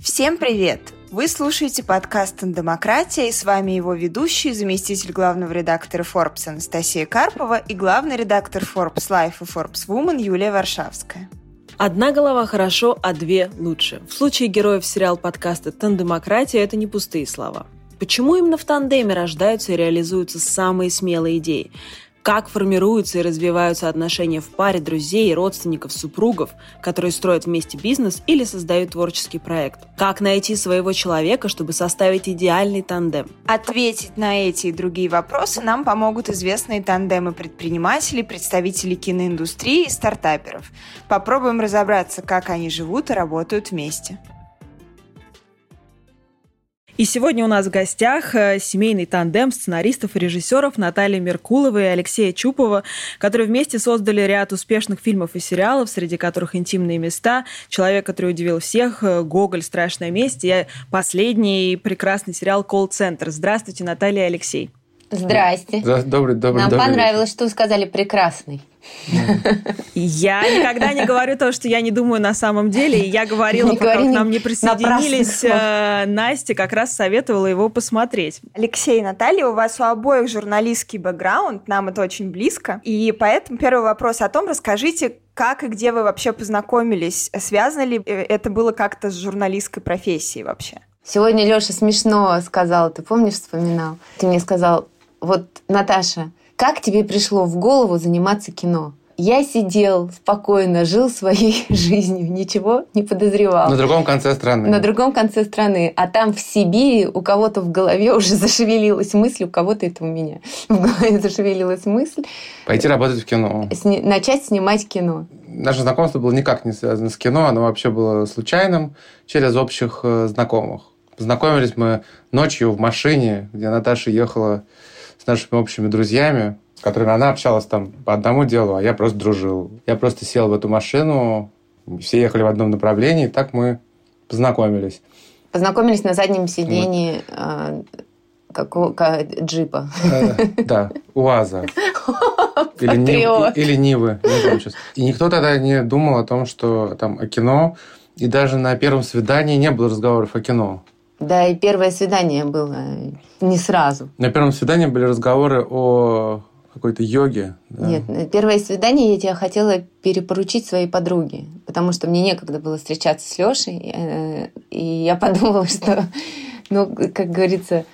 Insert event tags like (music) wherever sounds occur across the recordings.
Всем привет! Вы слушаете подкаст «Демократия» и с вами его ведущий, заместитель главного редактора Forbes Анастасия Карпова и главный редактор Forbes Life и Forbes Woman Юлия Варшавская. Одна голова хорошо, а две лучше. В случае героев сериал подкаста «Тандемократия» это не пустые слова. Почему именно в тандеме рождаются и реализуются самые смелые идеи? Как формируются и развиваются отношения в паре друзей, родственников, супругов, которые строят вместе бизнес или создают творческий проект. Как найти своего человека, чтобы составить идеальный тандем. Ответить на эти и другие вопросы нам помогут известные тандемы предпринимателей, представителей киноиндустрии и стартаперов. Попробуем разобраться, как они живут и работают вместе. И сегодня у нас в гостях э, семейный тандем сценаристов и режиссеров Натальи Меркуловой и Алексея Чупова, которые вместе создали ряд успешных фильмов и сериалов, среди которых «Интимные места», «Человек, который удивил всех», э, «Гоголь. Страшная месть» и последний прекрасный сериал «Колл-центр». Здравствуйте, Наталья и Алексей. Здрасте. Добрый, добрый, Нам добрый понравилось, вечер. что вы сказали прекрасный. Я никогда не говорю то, что я не думаю на самом деле. Я говорила, Не пока говори к нам не присоединились, э, Настя как раз советовала его посмотреть. Алексей и Наталья, у вас у обоих журналистский бэкграунд, нам это очень близко. И поэтому первый вопрос о том, расскажите, как и где вы вообще познакомились? Связано ли э, это было как-то с журналистской профессией вообще? Сегодня Леша смешно сказал, ты помнишь, вспоминал? Ты мне сказал, вот, Наташа, как тебе пришло в голову заниматься кино? Я сидел спокойно, жил своей (laughs) жизнью, ничего не подозревал. На другом конце страны. на другом конце страны, а там в Сибири у кого-то в голове уже (laughs) зашевелилась мысль, у кого-то это у меня (laughs) в голове зашевелилась мысль, Пойти работать в кино. сни- начать снимать кино. Наше знакомство было никак не связано с кино, оно вообще было случайным, через общих э, знакомых. Познакомились мы ночью в машине, где Наташа ехала с нашими общими друзьями, с которыми она общалась там по одному делу, а я просто дружил. Я просто сел в эту машину, все ехали в одном направлении, и так мы познакомились. Познакомились на заднем сидении э, какого- ка- джипа. Э, Да, УАЗа. (laughs) Или, Нив- или Нивы. И никто тогда не думал о том, что там о кино. И даже на первом свидании не было разговоров о кино. Да, и первое свидание было не сразу. На первом свидании были разговоры о какой-то йоге. да. Нет, первое свидание я тебя хотела перепоручить своей подруге, потому что мне некогда было встречаться с Лешей, э, и я подумала, (laughs) что, ну, как говорится,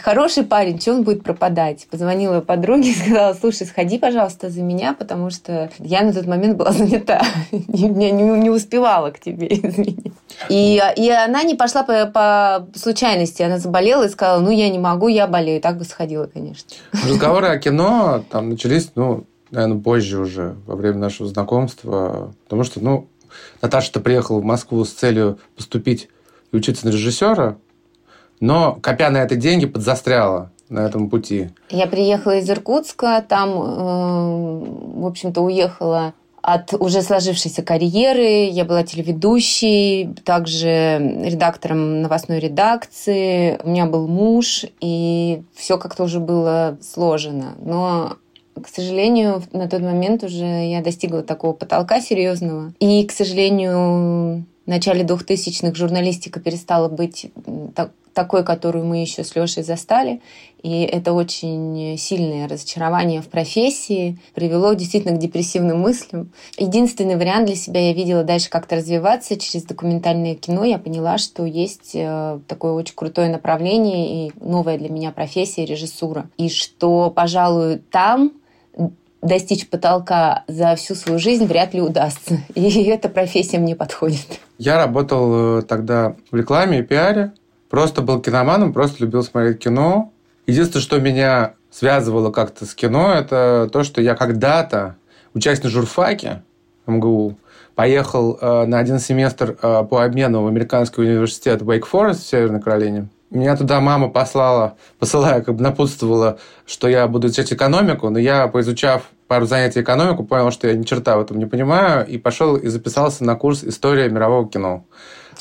хороший парень, что он будет пропадать? Позвонила подруге и (laughs) сказала, слушай, сходи, пожалуйста, за меня, потому что я на тот момент была (laughs) занята, я не, успевала к тебе, (laughs) извини. И, и она не пошла по, по случайности, она заболела и сказала, ну, я не могу, я болею. Так бы сходила, конечно. Разговоры о кино там начались, ну, наверное, позже уже, во время нашего знакомства. Потому что, ну, Наташа-то приехала в Москву с целью поступить и учиться на режиссера, но, копя на это деньги, подзастряла на этом пути. Я приехала из Иркутска, там, э, в общем-то, уехала от уже сложившейся карьеры. Я была телеведущей, также редактором новостной редакции. У меня был муж, и все как-то уже было сложено. Но к сожалению, на тот момент уже я достигла такого потолка серьезного. И, к сожалению, в начале 2000-х журналистика перестала быть так- такой, которую мы еще с Лешей застали. И это очень сильное разочарование в профессии привело действительно к депрессивным мыслям. Единственный вариант для себя я видела дальше как-то развиваться через документальное кино. Я поняла, что есть э, такое очень крутое направление и новая для меня профессия режиссура. И что, пожалуй, там достичь потолка за всю свою жизнь вряд ли удастся. (laughs) И эта профессия мне подходит. Я работал э, тогда в рекламе и пиаре. Просто был киноманом, просто любил смотреть кино. Единственное, что меня связывало как-то с кино, это то, что я когда-то, учась на журфаке МГУ, поехал э, на один семестр э, по обмену в американский университет Wake Forest в Северной Каролине. Меня туда мама послала, посылая, как бы напутствовала, что я буду изучать экономику, но я, поизучав пару занятий экономику, понял, что я ни черта в этом не понимаю, и пошел и записался на курс «История мирового кино».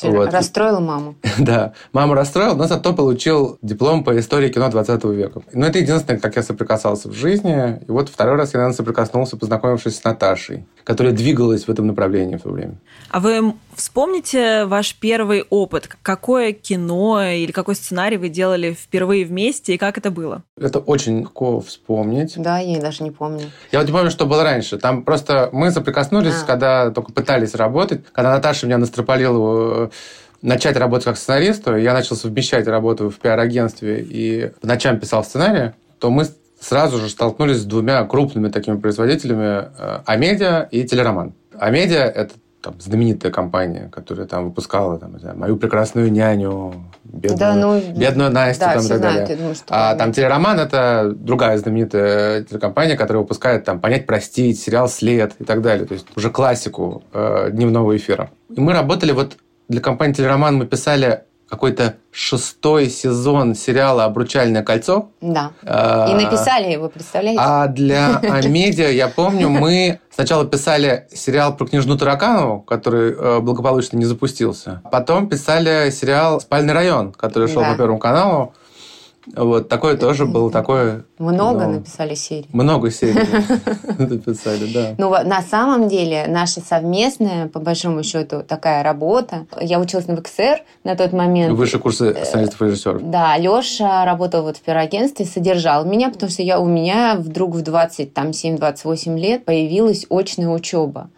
Вот. Расстроила маму. (laughs) да, маму расстроил, но зато получил диплом по истории кино 20 века. Но это единственное, как я соприкасался в жизни. И вот второй раз я, наверное, соприкоснулся, познакомившись с Наташей, которая двигалась в этом направлении в то время. А вы вспомните ваш первый опыт. Какое кино или какой сценарий вы делали впервые вместе и как это было? Это очень легко вспомнить. Да, я даже не помню. Я вот не помню, что было раньше. Там просто мы соприкоснулись, а. когда только пытались работать. Когда Наташа меня настропалила э, начать работать как сценаристу, я начал совмещать работу в пиар-агентстве и по ночам писал сценарии, то мы сразу же столкнулись с двумя крупными такими производителями э, Амедиа и Телероман. Амедиа – это там, знаменитая компания, которая там выпускала там, знаю, «Мою прекрасную няню», «Бедную, да, ну, бедную Настю» да, там, и так далее. Знают, думаю, а там «Телероман» – это другая знаменитая телекомпания, которая выпускает там «Понять, простить», сериал «След» и так далее. То есть уже классику э, дневного эфира. И мы работали вот для компании «Телероман» мы писали какой-то шестой сезон сериала «Обручальное кольцо». Да. А, и написали его, представляете? А для (laughs) Амедиа, я помню, мы сначала писали сериал про княжну Тараканову, который э, благополучно не запустился. Потом писали сериал «Спальный район», который шел да. по Первому каналу. Вот такое тоже было такое. Много ну, написали серий. Много серий (laughs) (laughs) написали, да. Ну, на самом деле, наша совместная, по большому счету, такая работа. Я училась на ВКСР на тот момент. Высшие курсы э, сценаристов и режиссеров. Да, Леша работал вот в пироагентстве, содержал меня, потому что я у меня вдруг в 27-28 лет появилась очная учеба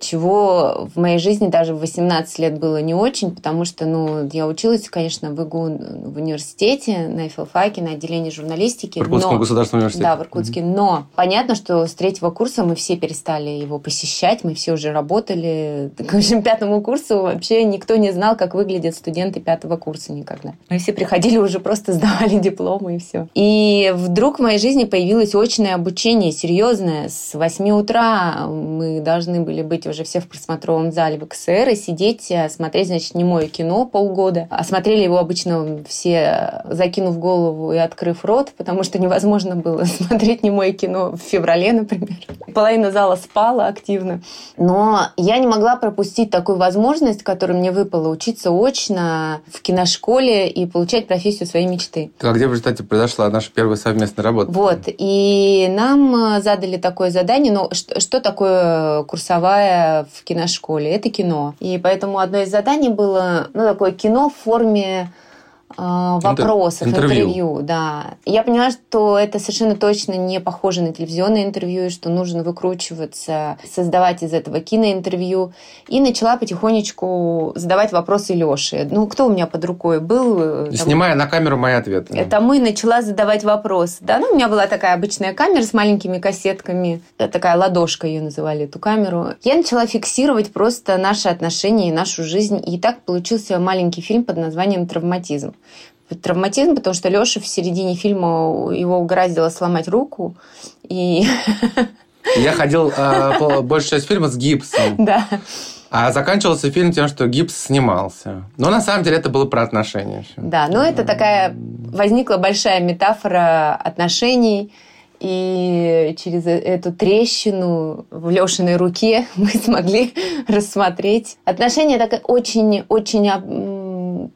чего в моей жизни даже в 18 лет было не очень, потому что, ну, я училась, конечно, в ИГУ в университете, на филфаке, на отделении журналистики. В Иркутском но... государственном университете. Да, в Иркутске. Mm-hmm. Но понятно, что с третьего курса мы все перестали его посещать, мы все уже работали. (laughs) К общем, пятому курсу вообще никто не знал, как выглядят студенты пятого курса никогда. Мы все приходили уже просто сдавали дипломы и все. И вдруг в моей жизни появилось очное обучение, серьезное. С 8 утра мы должны были быть уже все в просмотровом зале в КСР и сидеть, э, смотреть, значит, немое кино полгода. А смотрели его обычно все, закинув голову и открыв рот, потому что невозможно было (laughs) смотреть немое кино в феврале, например. Половина зала спала активно. Но я не могла пропустить такую возможность, которая мне выпала, учиться очно в киношколе и получать профессию своей мечты. А где в результате произошла наша первая совместная работа? Вот. И нам э, задали такое задание. Ну, что, что такое курсовая в киношколе. Это кино. И поэтому одно из заданий было ну, такое кино в форме вопросов, интервью. интервью, да. Я поняла, что это совершенно точно не похоже на телевизионное интервью, и что нужно выкручиваться, создавать из этого киноинтервью. И начала потихонечку задавать вопросы Лёше. Ну, кто у меня под рукой был? Э, там... Снимая на камеру мои ответы. Это мы начала задавать вопросы. Да, ну, у меня была такая обычная камера с маленькими кассетками. Такая ладошка ее называли, эту камеру. Я начала фиксировать просто наши отношения и нашу жизнь. И так получился маленький фильм под названием «Травматизм» травматизм, потому что Леша в середине фильма его угораздило сломать руку. И... (laughs) Я ходил э, большую часть фильма с гипсом. Да. А заканчивался фильм тем, что гипс снимался. Но на самом деле это было про отношения. Да, но это такая возникла большая метафора отношений. И через э, эту трещину в Лешиной руке (laughs) мы смогли (laughs) рассмотреть. Отношения так очень-очень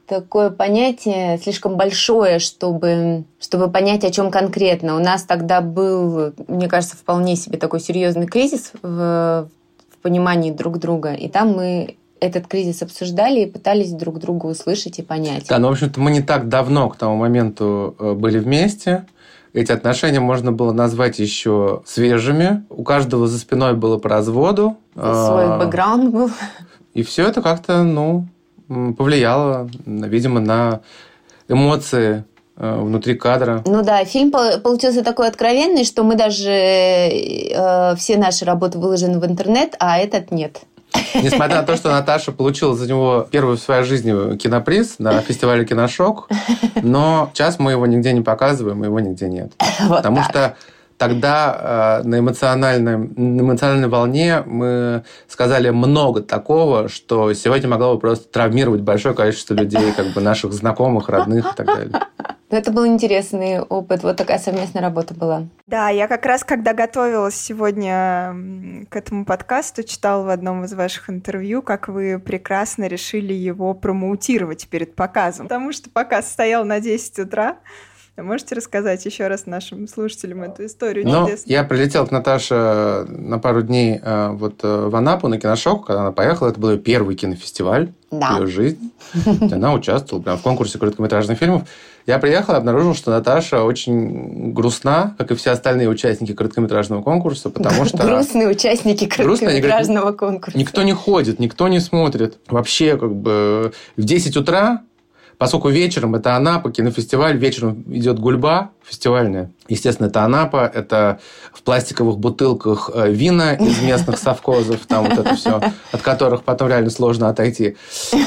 такое понятие слишком большое, чтобы, чтобы понять, о чем конкретно. У нас тогда был, мне кажется, вполне себе такой серьезный кризис в, в понимании друг друга. И там мы этот кризис обсуждали и пытались друг друга услышать и понять. Да, но, в общем-то, мы не так давно к тому моменту э, были вместе. Эти отношения можно было назвать еще свежими. У каждого за спиной было по разводу. Свой а, бэкграунд был. И все это как-то, ну, повлияло, видимо, на эмоции э, внутри кадра. Ну да, фильм получился такой откровенный, что мы даже э, все наши работы выложены в интернет, а этот нет. Несмотря на то, что (laughs) Наташа получила за него первую в своей жизни киноприз на фестивале «Киношок», но сейчас мы его нигде не показываем, его нигде нет. (laughs) Вот Потому так. что тогда э, на, эмоциональной, на эмоциональной волне мы сказали много такого, что сегодня могло бы просто травмировать большое количество людей, как бы наших знакомых, родных и так далее. Но это был интересный опыт. Вот такая совместная работа была. Да, я как раз, когда готовилась сегодня к этому подкасту, читала в одном из ваших интервью, как вы прекрасно решили его промоутировать перед показом. Потому что показ стоял на 10 утра, Можете рассказать еще раз нашим слушателям эту историю? Ну, я прилетел к Наташе на пару дней э, вот э, в Анапу на киношок, когда она поехала. Это был ее первый кинофестиваль да. в ее жизни. Она участвовала прям в конкурсе короткометражных фильмов. Я приехал и обнаружил, что Наташа очень грустна, как и все остальные участники короткометражного конкурса, потому что... Грустные участники короткометражного конкурса. Никто не ходит, никто не смотрит. Вообще, как бы в 10 утра Поскольку вечером это Анапа, кинофестиваль, вечером идет гульба фестивальная. Естественно, это Анапа, это в пластиковых бутылках э, вина из местных совхозов, там вот это все, от которых потом реально сложно отойти.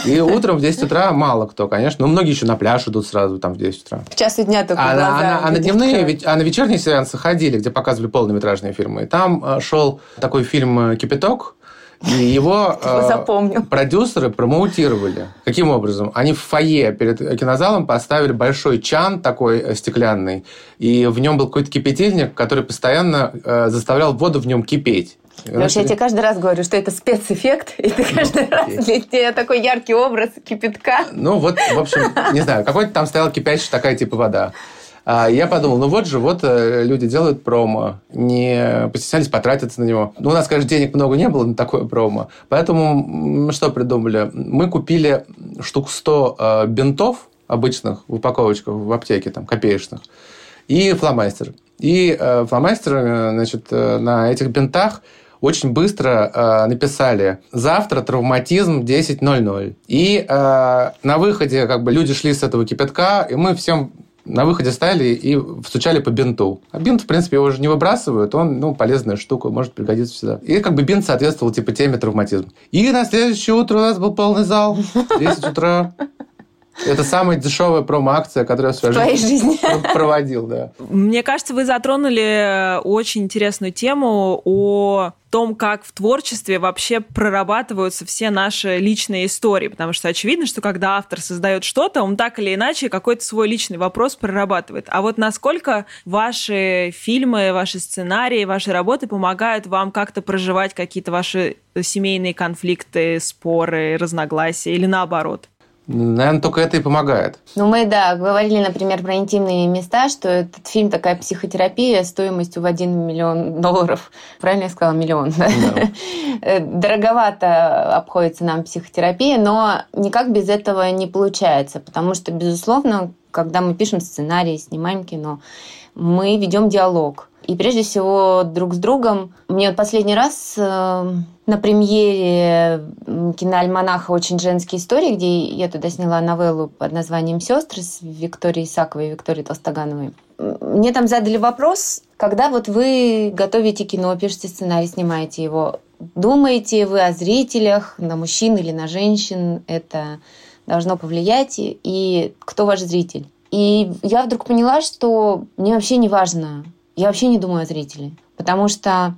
И утром в 10 утра мало кто, конечно, но многие еще на пляж идут сразу там в 10 утра. В час дня только а, глаза, а, а, на дневные, а на вечерние сеансы ходили, где показывали полнометражные фильмы. И там э, шел такой фильм «Кипяток», и его (laughs) э, продюсеры промоутировали. Каким образом? Они в фойе перед кинозалом поставили большой чан такой э, стеклянный, и в нем был какой-то кипятильник, который постоянно э, заставлял воду в нем кипеть. Что я тебе каждый раз говорю, что это спецэффект, и ты каждый раз для тебя такой яркий образ кипятка. Ну вот, в общем, не знаю, какой-то там стояла кипящая такая типа вода. А я подумал, ну вот же, вот э, люди делают промо, не постеснялись потратиться на него. Ну, у нас, конечно, денег много не было на такое промо, поэтому мы что придумали? Мы купили штук 100 э, бинтов обычных в упаковочках в аптеке, там, копеечных, и фломастер. И э, фломастер, значит, на этих бинтах очень быстро э, написали «Завтра травматизм 10.00». И э, на выходе как бы люди шли с этого кипятка, и мы всем на выходе стали и стучали по бинту. А бинт, в принципе, его уже не выбрасывают, он, ну, полезная штука, может пригодиться всегда. И как бы бинт соответствовал, типа, теме травматизм. И на следующее утро у нас был полный зал, 10 утра. Это самая дешевая промо-акция, которую я в своей жизни (laughs) проводил, да. Мне кажется, вы затронули очень интересную тему о том, как в творчестве вообще прорабатываются все наши личные истории. Потому что очевидно, что когда автор создает что-то, он так или иначе какой-то свой личный вопрос прорабатывает. А вот насколько ваши фильмы, ваши сценарии, ваши работы помогают вам как-то проживать какие-то ваши семейные конфликты, споры, разногласия или наоборот? Наверное, только это и помогает. Ну, мы, да, говорили, например, про интимные места, что этот фильм такая психотерапия стоимостью в 1 миллион долларов. Правильно я сказала? Миллион, да? да. Дороговато обходится нам психотерапия, но никак без этого не получается, потому что, безусловно, когда мы пишем сценарий, снимаем кино, мы ведем диалог. И прежде всего друг с другом. Мне вот последний раз э, на премьере киноальманаха «Очень женские истории», где я туда сняла новеллу под названием «Сестры» с Викторией Исаковой и Викторией Толстогановой. Мне там задали вопрос, когда вот вы готовите кино, пишете сценарий, снимаете его, думаете вы о зрителях, на мужчин или на женщин, это должно повлиять, и кто ваш зритель? И я вдруг поняла, что мне вообще не важно, я вообще не думаю о зрителе, потому что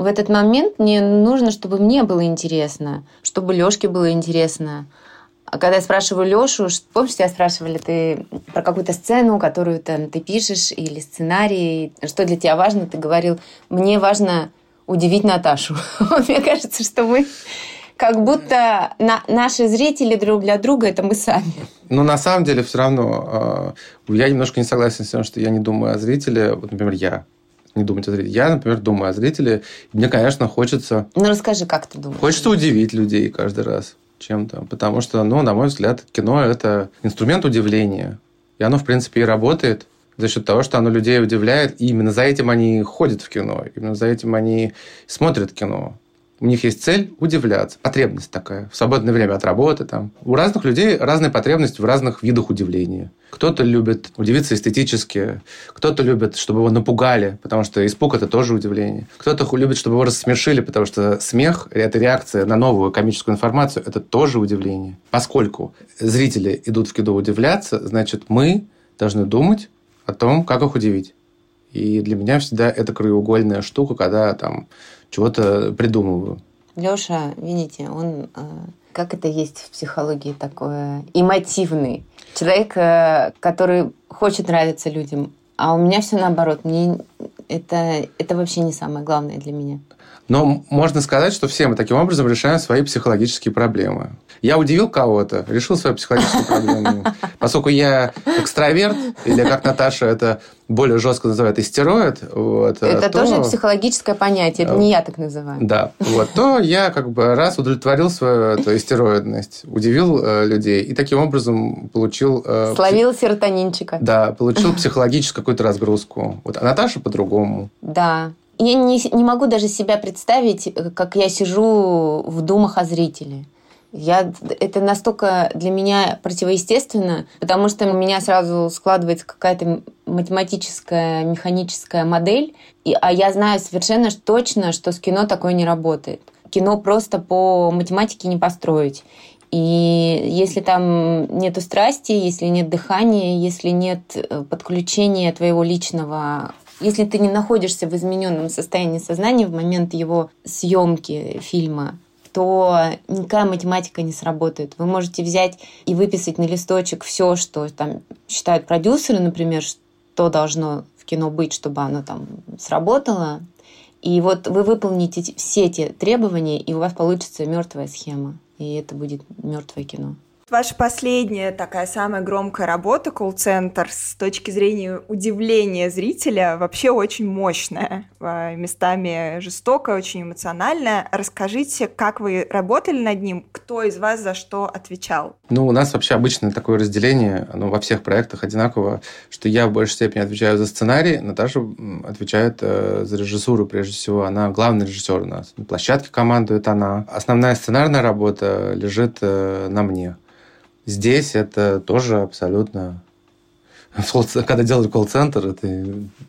в этот момент мне нужно, чтобы мне было интересно, чтобы Лёшке было интересно. А когда я спрашиваю Лёшу, помнишь, тебя спрашивали ты про какую-то сцену, которую там ты пишешь, или сценарий, что для тебя важно, ты говорил, мне важно удивить Наташу. (laughs) Мне кажется, что мы как будто на, наши зрители друг для друга это мы сами. Ну, на самом деле, все равно э, я немножко не согласен с тем, что я не думаю о зрителе. Вот, например, я не думать о зрителе. Я, например, думаю о зрителе. Мне, конечно, хочется... Ну, расскажи, как ты думаешь? Хочется удивить людей каждый раз чем-то. Потому что, ну, на мой взгляд, кино – это инструмент удивления. И оно, в принципе, и работает за счет того, что оно людей удивляет. И именно за этим они ходят в кино. Именно за этим они смотрят кино. У них есть цель удивляться. Потребность такая. В свободное время от работы. Там. У разных людей разная потребность в разных видах удивления. Кто-то любит удивиться эстетически, кто-то любит, чтобы его напугали, потому что испуг – это тоже удивление. Кто-то любит, чтобы его рассмешили, потому что смех – это реакция на новую комическую информацию, это тоже удивление. Поскольку зрители идут в кино удивляться, значит, мы должны думать о том, как их удивить. И для меня всегда это краеугольная штука, когда там чего-то придумываю. Леша, видите, он, э, как это есть в психологии такое, эмотивный. Человек, э, который хочет нравиться людям. А у меня все наоборот. Мне это, это вообще не самое главное для меня. Но можно сказать, что все мы таким образом решаем свои психологические проблемы. Я удивил кого-то, решил свою психологическую проблему. Поскольку я экстраверт, или как Наташа это более жестко называет истероид. Вот, это то, тоже психологическое понятие, это не я так называю. Да, вот, то я как бы раз удовлетворил свою эту истероидность, удивил э, людей и таким образом получил... Э, Словил серотонинчика. Да, получил психологическую какую-то разгрузку. Вот, а Наташа по-другому. Да, я не, не могу даже себя представить, э, как я сижу в думах о зрителе. Я, это настолько для меня противоестественно, потому что у меня сразу складывается какая-то математическая, механическая модель, и, а я знаю совершенно точно, что с кино такое не работает. Кино просто по математике не построить. И если там нет страсти, если нет дыхания, если нет э, подключения твоего личного если ты не находишься в измененном состоянии сознания в момент его съемки фильма, то никакая математика не сработает. Вы можете взять и выписать на листочек все, что там считают продюсеры, например, что должно в кино быть, чтобы оно там сработало. И вот вы выполните все эти требования, и у вас получится мертвая схема. И это будет мертвое кино. Ваша последняя такая самая громкая работа, колл-центр, с точки зрения удивления зрителя, вообще очень мощная, а, местами жестокая, очень эмоциональная. Расскажите, как вы работали над ним, кто из вас за что отвечал? Ну, у нас вообще обычно такое разделение, оно во всех проектах одинаково, что я в большей степени отвечаю за сценарий, Наташа отвечает э, за режиссуру прежде всего. Она главный режиссер у нас. На площадке командует она. Основная сценарная работа лежит э, на мне. Здесь это тоже абсолютно... Когда делали колл-центр, это,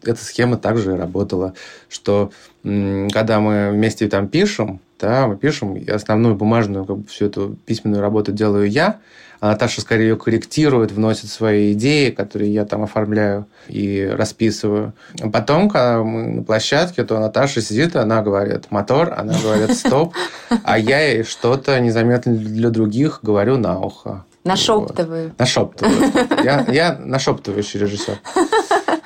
эта схема также работала, что когда мы вместе там пишем, да, мы пишем, и основную бумажную, как бы, всю эту письменную работу делаю я, а Наташа скорее ее корректирует, вносит свои идеи, которые я там оформляю и расписываю. А потом, когда мы на площадке, то Наташа сидит, она говорит «мотор», она говорит «стоп», а я ей что-то незаметно для других говорю на ухо. Нашептываю. Вот. Нашептываю. Я, я нашептывающий режиссер. (laughs)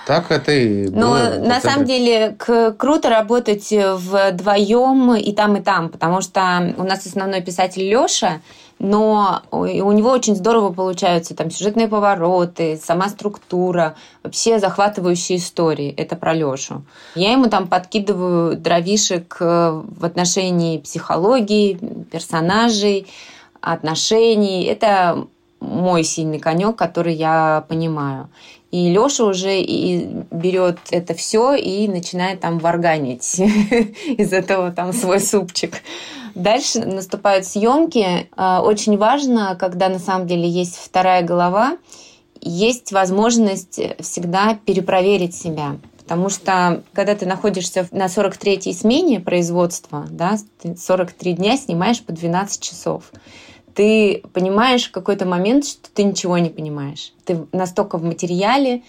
Так это и было. Но на самом деле круто работать вдвоем и там, и там, потому что у нас основной писатель Лёша, но у него очень здорово получаются там сюжетные повороты, сама структура, вообще захватывающие истории. Это про Лёшу. Я ему там подкидываю дровишек в отношении психологии, персонажей, отношений. Это мой сильный конек, который я понимаю. И Лёша уже и берет это все и начинает там варганить (laughs) из этого там свой супчик. Дальше наступают съемки. А, очень важно, когда на самом деле есть вторая голова, есть возможность всегда перепроверить себя. Потому что когда ты находишься на 43-й смене производства, да, 43 дня снимаешь по 12 часов ты понимаешь в какой-то момент, что ты ничего не понимаешь. Ты настолько в материале,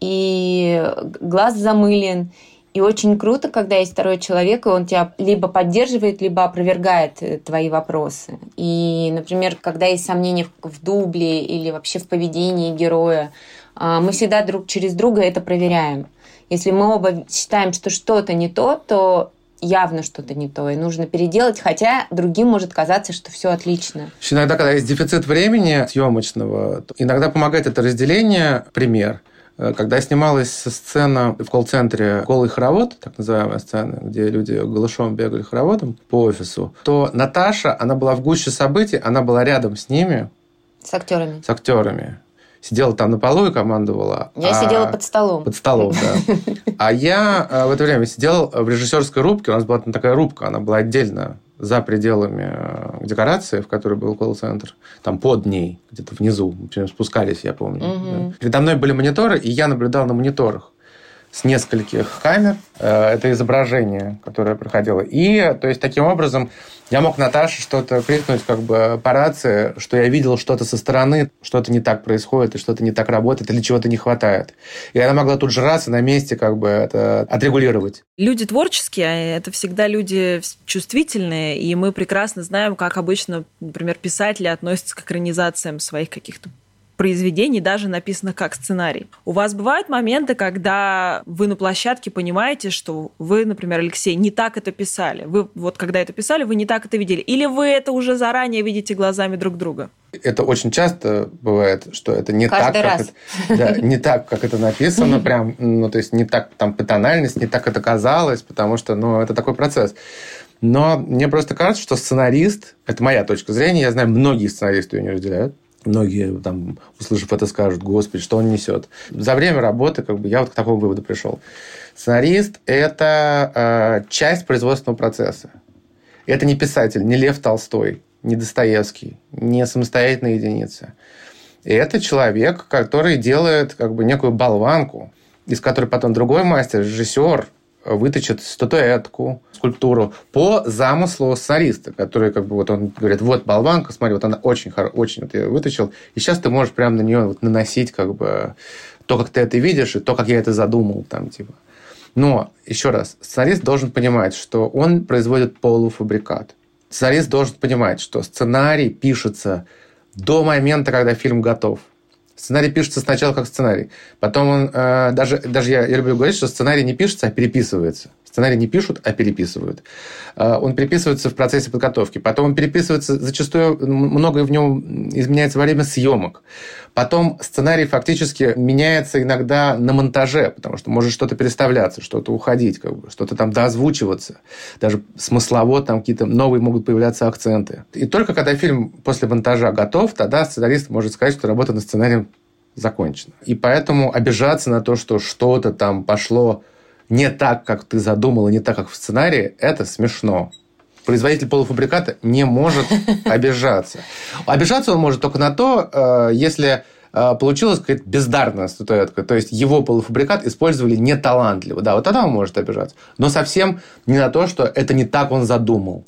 и глаз замылен. И очень круто, когда есть второй человек, и он тебя либо поддерживает, либо опровергает э, твои вопросы. И, например, когда есть сомнения в дубле или вообще в поведении героя, а, мы всегда друг через друга это проверяем. Если мы оба считаем, что что-то не то, то явно что-то не то, и нужно переделать, хотя другим может казаться, что все отлично. Иногда, когда есть дефицит времени съемочного, иногда помогает это разделение. Пример. Э, когда снималась сцена в колл-центре «Голый хоровод», так называемая сцена, где люди голышом бегали хороводом по офису, то Наташа, она была в гуще событий, она была рядом с ними. С актерами. С актерами сидела там на полу и командовала. Я а... сидела под столом. Под столом, да. А я э, в это время сидел в режиссерской рубке. У нас была там такая рубка, она была отдельно за пределами э, декорации, в которой был колл-центр, там под ней, где-то внизу, спускались, я помню. Угу. Да. Передо мной были мониторы, и я наблюдал на мониторах с нескольких камер э, это изображение, которое проходило. И, то есть, таким образом, я мог Наташе что-то крикнуть как бы по рации, что я видел что-то со стороны, что-то не так происходит, и что-то не так работает, или чего-то не хватает. И она могла тут же раз и на месте как бы это отрегулировать. Люди творческие, а это всегда люди чувствительные, и мы прекрасно знаем, как обычно, например, писатели относятся к экранизациям своих каких-то произведений, даже написанных как сценарий. У вас бывают моменты, когда вы на площадке понимаете, что вы, например, Алексей, не так это писали. Вы вот когда это писали, вы не так это видели. Или вы это уже заранее видите глазами друг друга? Это очень часто бывает, что это не Каждый так, раз. как это, да, не так, как это написано, прям, ну, то есть не так там по тональности, не так это казалось, потому что, ну, это такой процесс. Но мне просто кажется, что сценарист, это моя точка зрения, я знаю, многие сценаристы ее не разделяют, Многие, там, услышав это, скажут, господи, что он несет. За время работы как бы, я вот к такому выводу пришел. Сценарист – это э, часть производственного процесса. Это не писатель, не Лев Толстой, не Достоевский, не самостоятельная единица. И это человек, который делает как бы некую болванку, из которой потом другой мастер, режиссер, выточит статуэтку, скульптуру по замыслу сценариста, который как бы вот он говорит, вот болванка, смотри, вот она очень очень вот я выточил, и сейчас ты можешь прямо на нее вот наносить как бы то, как ты это видишь, и то, как я это задумал, там, типа. Но, еще раз, сценарист должен понимать, что он производит полуфабрикат. Сценарист должен понимать, что сценарий пишется до момента, когда фильм готов. Сценарий пишется сначала как сценарий. Потом он... Э, даже, даже я, я люблю говорить, что сценарий не пишется, а переписывается. Сценарий не пишут, а переписывают. Э, он переписывается в процессе подготовки. Потом он переписывается... Зачастую многое в нем изменяется во время съемок. Потом сценарий фактически меняется иногда на монтаже, потому что может что-то переставляться, что-то уходить, как бы, что-то там доозвучиваться. Даже смыслово там какие-то новые могут появляться акценты. И только когда фильм после монтажа готов, тогда сценарист может сказать, что работа над сценарием закончена. И поэтому обижаться на то, что что-то там пошло не так, как ты задумал, и не так, как в сценарии, это смешно производитель полуфабриката не может (laughs) обижаться. Обижаться он может только на то, если получилась какая-то бездарная статуэтка, то есть его полуфабрикат использовали неталантливо. Да, вот тогда он может обижаться. Но совсем не на то, что это не так он задумал.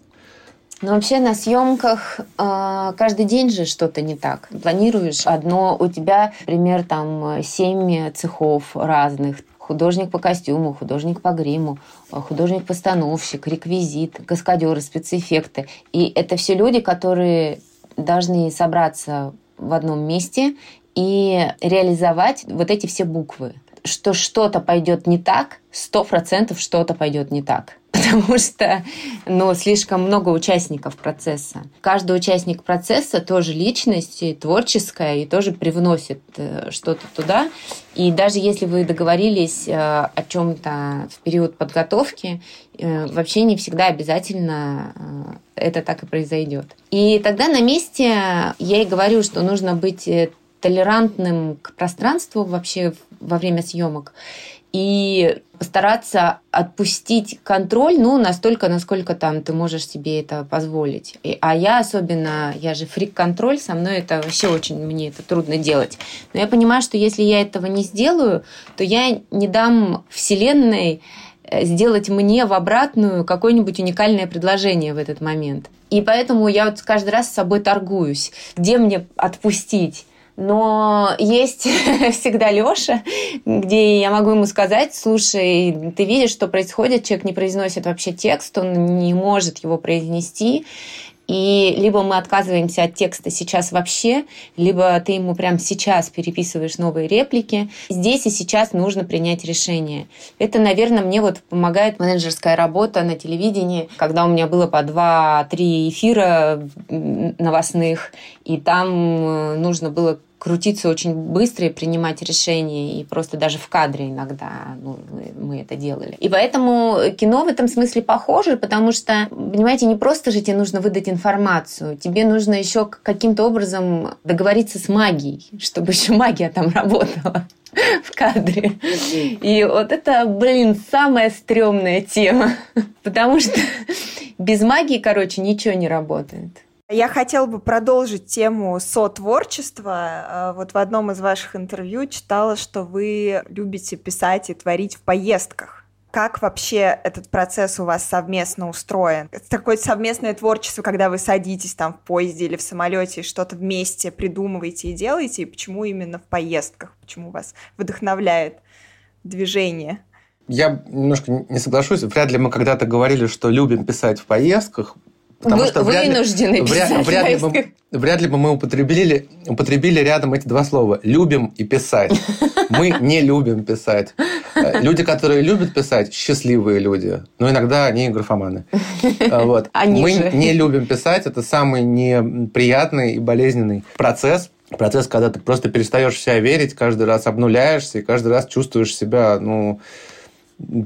Ну, вообще на съемках э, каждый день же что-то не так. Планируешь одно, у тебя, например, там семь цехов разных, художник по костюму, художник по гриму, художник-постановщик, реквизит, каскадеры, спецэффекты. И это все люди, которые должны собраться в одном месте и реализовать вот эти все буквы. Что что-то пойдет не так, сто процентов что-то пойдет не так потому что ну, слишком много участников процесса. Каждый участник процесса тоже личность и творческая, и тоже привносит э, что-то туда. И даже если вы договорились э, о чем-то в период подготовки, э, вообще не всегда обязательно это так и произойдет. И тогда на месте я и говорю, что нужно быть толерантным к пространству вообще во время съемок и постараться отпустить контроль, ну, настолько, насколько там ты можешь себе это позволить. И, а я особенно, я же фрик-контроль, со мной это вообще очень, мне это трудно делать. Но я понимаю, что если я этого не сделаю, то я не дам Вселенной э, сделать мне в обратную какое-нибудь уникальное предложение в этот момент. И поэтому я вот каждый раз с собой торгуюсь. Где мне отпустить? Но есть (laughs) всегда Лёша, где я могу ему сказать, слушай, ты видишь, что происходит, человек не произносит вообще текст, он не может его произнести, и либо мы отказываемся от текста сейчас вообще, либо ты ему прямо сейчас переписываешь новые реплики. Здесь и сейчас нужно принять решение. Это, наверное, мне вот помогает менеджерская работа на телевидении, когда у меня было по два-три эфира новостных, и там э, нужно было крутиться очень быстро и принимать решения, и просто даже в кадре иногда ну, мы это делали. И поэтому кино в этом смысле похоже, потому что, понимаете, не просто же тебе нужно выдать информацию, тебе нужно еще каким-то образом договориться с магией, чтобы еще магия там работала (laughs) в кадре. И вот это, блин, самая стрёмная тема. (laughs) Потому что без магии, короче, ничего не работает. Я хотела бы продолжить тему сотворчества. А, вот в одном из ваших интервью читала, что вы любите писать и творить в поездках. Как вообще этот процесс у вас совместно устроен? Это такое совместное творчество, когда вы садитесь там в поезде или в самолете и что-то вместе придумываете и делаете, и почему именно в поездках? Почему вас вдохновляет движение? Я немножко не соглашусь. Вряд ли мы когда-то говорили, что любим писать в поездках Потому Вы, что вынуждены ли, вряд, вряд, ли бы, вряд ли бы мы употребили, употребили рядом эти два слова. Любим и писать. Мы не любим писать. Э, люди, которые любят писать, счастливые люди. Но иногда они графоманы. Э, вот. (laughs) Они мы же. не любим писать. Это самый неприятный и болезненный процесс. Процесс, когда ты просто перестаешь в себя верить, каждый раз обнуляешься и каждый раз чувствуешь себя, ну,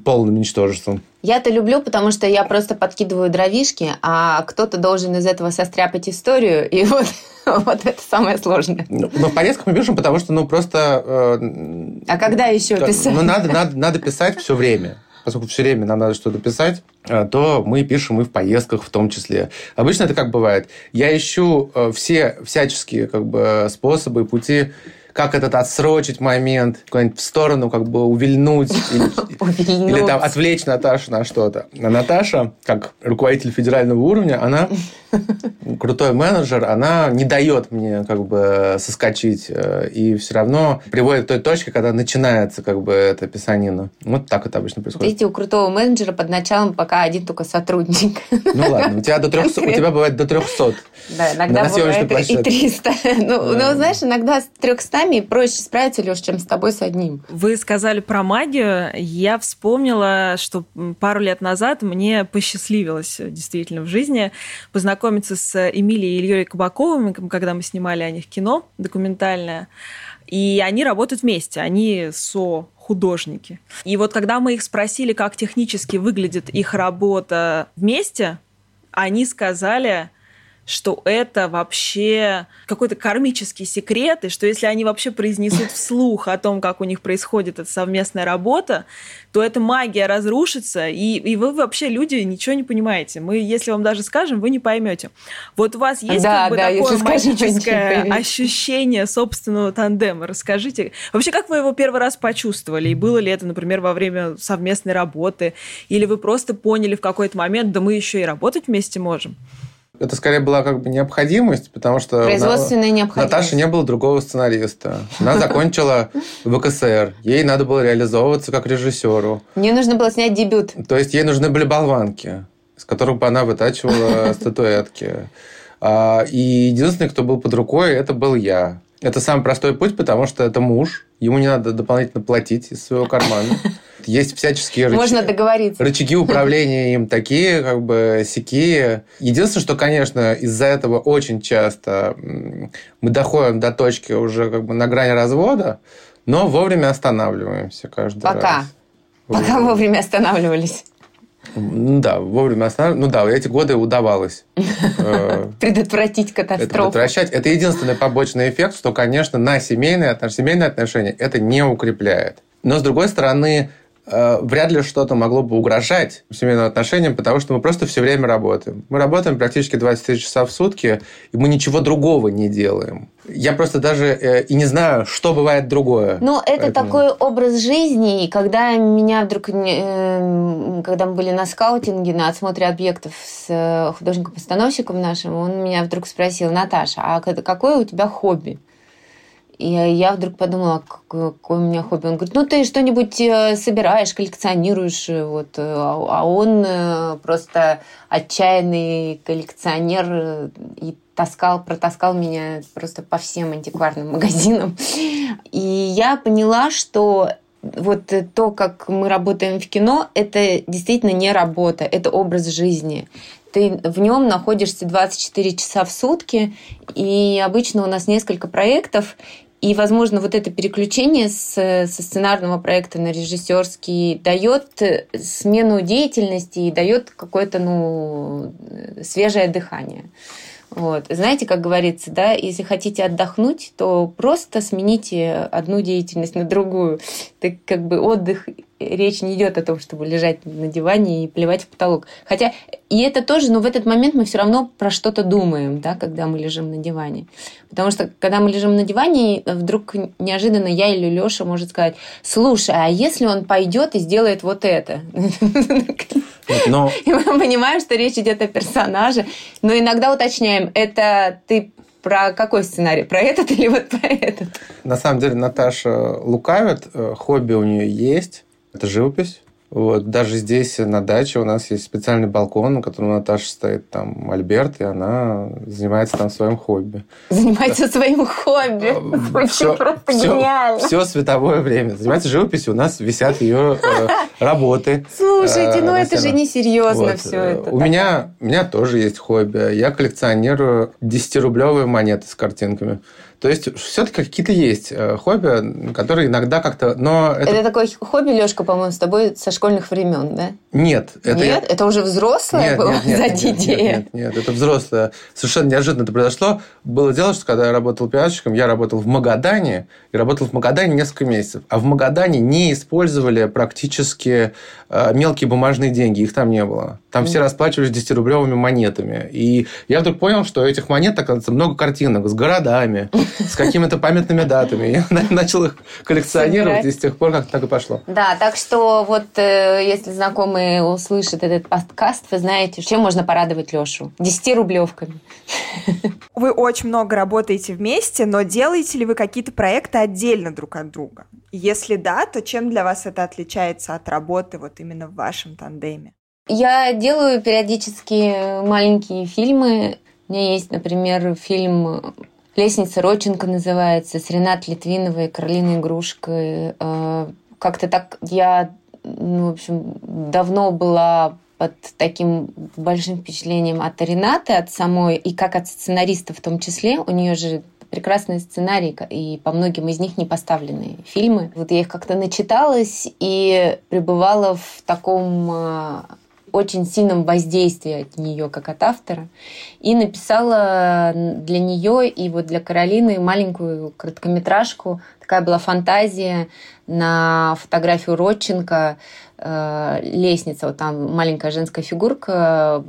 полным ничтожеством. Я-то люблю, потому что я просто подкидываю дровишки, а кто-то должен из этого состряпать историю, и вот, (laughs) вот это самое сложное. Ну, в поездках мы пишем, потому что, ну, просто... Э, а когда еще писать? Ну, надо, надо, надо писать все время. Поскольку все время нам надо что-то писать, э, то мы пишем и в поездках в том числе. Обычно это как бывает. Я ищу э, все всяческие как бы, способы, пути как этот отсрочить момент, куда-нибудь в сторону как бы увильнуть (laughs) или, или там отвлечь Наташу на что-то. А Наташа, как руководитель федерального уровня, она крутой менеджер, она не дает мне как бы соскочить э, и все равно приводит к той точке, когда начинается как бы эта писанина. Вот так это обычно происходит. Видите, у крутого менеджера под началом пока один только сотрудник. Ну ладно, у тебя до 300, у тебя бывает до 300. Да, иногда бывает и 300. Ну, ну, знаешь, иногда с 300 проще справиться, Леш, чем с тобой с одним. Вы сказали про магию. Я вспомнила, что пару лет назад мне посчастливилось действительно в жизни познакомиться познакомиться с Эмилией и Ильей Кабаковыми, когда мы снимали о них кино документальное. И они работают вместе, они со художники. И вот когда мы их спросили, как технически выглядит их работа вместе, они сказали, что это вообще какой-то кармический секрет, и что если они вообще произнесут (laughs) вслух о том, как у них происходит эта совместная работа, то эта магия разрушится, и, и вы вообще, люди, ничего не понимаете. Мы, если вам даже скажем, вы не поймете. Вот у вас есть да, как бы да, такое магическое ощущение собственного тандема? Расскажите. Вообще, как вы его первый раз почувствовали? И было ли это, например, во время совместной работы? Или вы просто поняли в какой-то момент, да мы еще и работать вместе можем? Это скорее была как бы необходимость, потому что Производственная необходимость. Наташе не было другого сценариста. Она (laughs) закончила ВКСР. Ей надо было реализовываться как режиссеру. Мне нужно было снять дебют. То есть ей нужны были болванки, из которых бы она вытачивала (laughs) статуэтки. А, и единственный, кто был под рукой, это был я. Это самый простой путь, потому что это муж. Ему не надо дополнительно платить из своего кармана. (laughs) Есть всяческие рычаги. Можно договориться. Рычаги управления им такие, как бы, сякие. Единственное, что, конечно, из-за этого очень часто мы доходим до точки уже как бы на грани развода, но вовремя останавливаемся каждый Пока. раз. Пока. Пока вовремя останавливались. Ну да, вовремя останавливаться. Ну да, эти годы удавалось. Э, (laughs) Предотвратить катастрофу. Это предотвращать. Это единственный побочный эффект, что, конечно, на семейные, семейные отношения это не укрепляет. Но, с другой стороны, вряд ли что-то могло бы угрожать семейным отношениям, потому что мы просто все время работаем. Мы работаем практически 23 часа в сутки, и мы ничего другого не делаем. Я просто даже э, и не знаю, что бывает другое. Ну, это Поэтому... такой образ жизни, и когда меня вдруг, э, когда мы были на скаутинге, на осмотре объектов с э, художником-постановщиком нашим, он меня вдруг спросил, Наташа, а какое у тебя хобби? И я вдруг подумала, какое у меня хобби. Он говорит, ну ты что-нибудь э, собираешь, коллекционируешь. Э, вот. Э, а, а он просто отчаянный коллекционер и таскал, протаскал меня просто по всем антикварным (laughs) магазинам. И я поняла, что вот то, как мы работаем в кино, это действительно не работа, это образ жизни ты в нем находишься 24 часа в сутки, и обычно у нас несколько проектов, и, возможно, вот это переключение с, со сценарного проекта на режиссерский дает смену деятельности и дает какое-то ну, свежее дыхание. Вот. Знаете, как говорится, да, если хотите отдохнуть, то просто смените одну деятельность на другую. Так как бы отдых речь не идет о том, чтобы лежать на диване и плевать в потолок. Хотя и это тоже, но в этот момент мы все равно про что-то думаем, да, когда мы лежим на диване. Потому что когда мы лежим на диване, вдруг неожиданно я или Леша может сказать, слушай, а если он пойдет и сделает вот это? Но... И мы понимаем, что речь идет о персонаже, но иногда уточняем, это ты про какой сценарий? Про этот или вот про этот? На самом деле Наташа лукавит, э, хобби у нее есть, это живопись. Вот, даже здесь, на даче, у нас есть специальный балкон, на котором у Наташи стоит там Альберт, и она занимается там своим хобби. Занимается своим хобби. Все, (laughs) просто гениально. Все световое время. Занимается живописью, у нас висят ее э, (laughs) работы. Слушайте, э, ну это же стенах. не серьезно Вот. все это. У меня, у меня тоже есть хобби. Я коллекционирую 10-рублевые монеты с картинками. То есть все-таки какие-то есть э, хобби, которые иногда как-то... Но это... Это такое хобби, Лешка, по-моему, с тобой со школьных времен, да? Нет. Это я- Нет? Это уже взрослая Нет, была нет, нет, нет, идея? Нет, нет, нет, это взрослое. Совершенно неожиданно это произошло. Было дело, что когда я работал пиарщиком, я работал в Магадане, и работал в Магадане несколько месяцев. А в Магадане не использовали практически э, мелкие бумажные деньги, их там не было. Там все расплачивались 10-рублевыми монетами. И я вдруг понял, что у этих монет, оказывается, много картинок с городами, с какими-то памятными датами. Я начал их коллекционировать, и с тех пор как так и пошло. Да, так что вот э, если знакомые услышат этот подкаст, вы знаете, чем можно порадовать Лешу? 10-рублевками. Вы очень много работаете вместе, но делаете ли вы какие-то проекты отдельно друг от друга? Если да, то чем для вас это отличается от работы вот именно в вашем тандеме? Я делаю периодически маленькие фильмы. У меня есть, например, фильм «Лестница Родченко» называется, с Ренатой Литвиновой, Каролиной Игрушкой. Э, Как-то так я, ну, в общем, давно была под таким большим впечатлением от Ренаты, от самой, и как от сценариста в том числе. У нее же прекрасный сценарий, и по многим из них не поставленные фильмы. Вот я их как-то начиталась и пребывала в таком э, очень сильном воздействии от нее, как от автора, и написала для нее и вот для Каролины маленькую короткометражку. Такая была фантазия на фотографию Родченко, э, лестница, вот там маленькая женская фигурка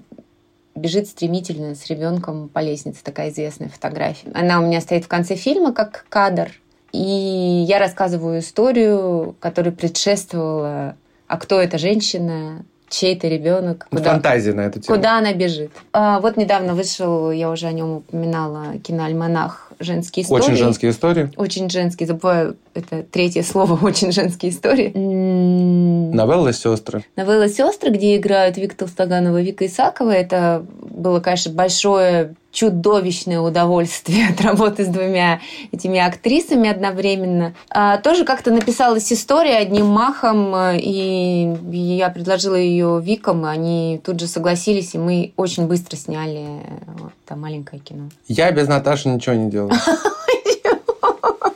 бежит стремительно с ребенком по лестнице, такая известная фотография. Она у меня стоит в конце фильма как кадр, и я рассказываю историю, которая предшествовала, а кто эта женщина, чей это ребенок, Ну, куда, Фантазия на эту тему. куда она бежит. А, вот недавно вышел, я уже о нем упоминала, киноальманах «Женские истории». Очень женские истории. Очень женские, забываю это третье слово, (laughs) очень женские истории. М, Новеллы сестры. Новелла «Сестры», где играют Вика Толстоганова и Вика Исакова. Это было, конечно, большое чудовищное удовольствие (laughs) от работы с двумя этими актрисами одновременно. А, тоже как-то написалась история одним махом, э, и я предложила ее Викам, и они тут же согласились, и мы очень быстро сняли э, вот это маленькое кино. Я без Наташи ничего не делаю.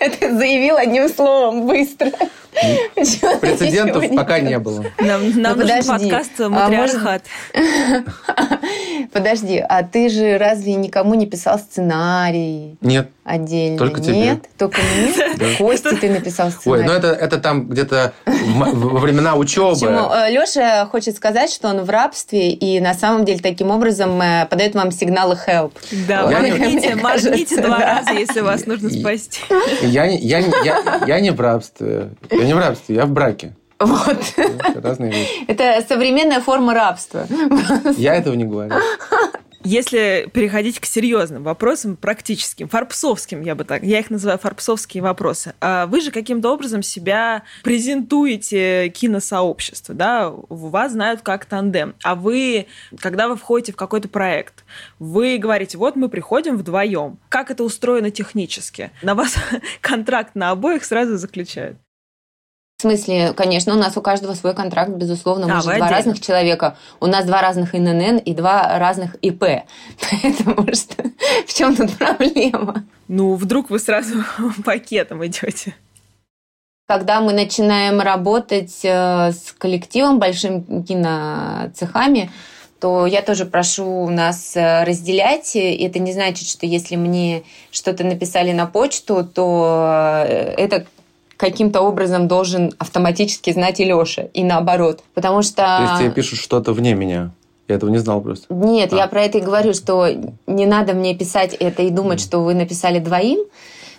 Это заявил одним словом быстро. Почему Прецедентов пока не было. Нам, нам Ну, нужен подкаст А «Матриархат». (laughs) Подожди, а ты же разве никому не писал сценарий Нет. отдельно? Только тебе. Нет? Только мне? Кости ты написал Ой, сценарий. ну это, это там где-то во времена Почему? учебы. Леша хочет сказать, что он в рабстве, и на самом деле таким образом э, подает вам сигналы help. Да, моргните, моргните два раза, если вас нужно спасти. Я, не- я, не- я, я не в рабстве. Я не в рабстве, я в браке. Вот. Это разные вещи. (laughs) Это современная форма рабства. (laughs) Я этого не говорю. Если переходить к серьезным вопросам, практическим, фарпсовским, я бы так, я их называю фарпсовские вопросы. А Вы же каким-то образом себя презентуете киносообществу, да? Вас знают как тандем. А вы, когда вы входите в какой-то проект, вы говорите, вот мы приходим вдвоем. Как это устроено технически? На вас (laughs) контракт на обоих сразу заключают. В смысле, конечно, у нас у каждого свой контракт, безусловно. Мы А, же вы два отдельно. разных человека. У нас два разных ИНН и два разных ИП. (laughs) Поэтому что, в чем тут проблема? Ну, вдруг вы сразу (laughs) пакетом идете. Когда мы начинаем работать э, с коллективом, большим киноцехами, то я тоже прошу нас э, разделять. И Это не значит, что если мне что-то написали на почту, то э, это каким-то образом должен автоматически знать и Леша, и наоборот. Потому что... То есть тебе пишут что-то вне меня. Я этого не знал просто. Нет, А. я про это и говорю, что не надо мне писать это и думать, Мгм. что вы написали двоим.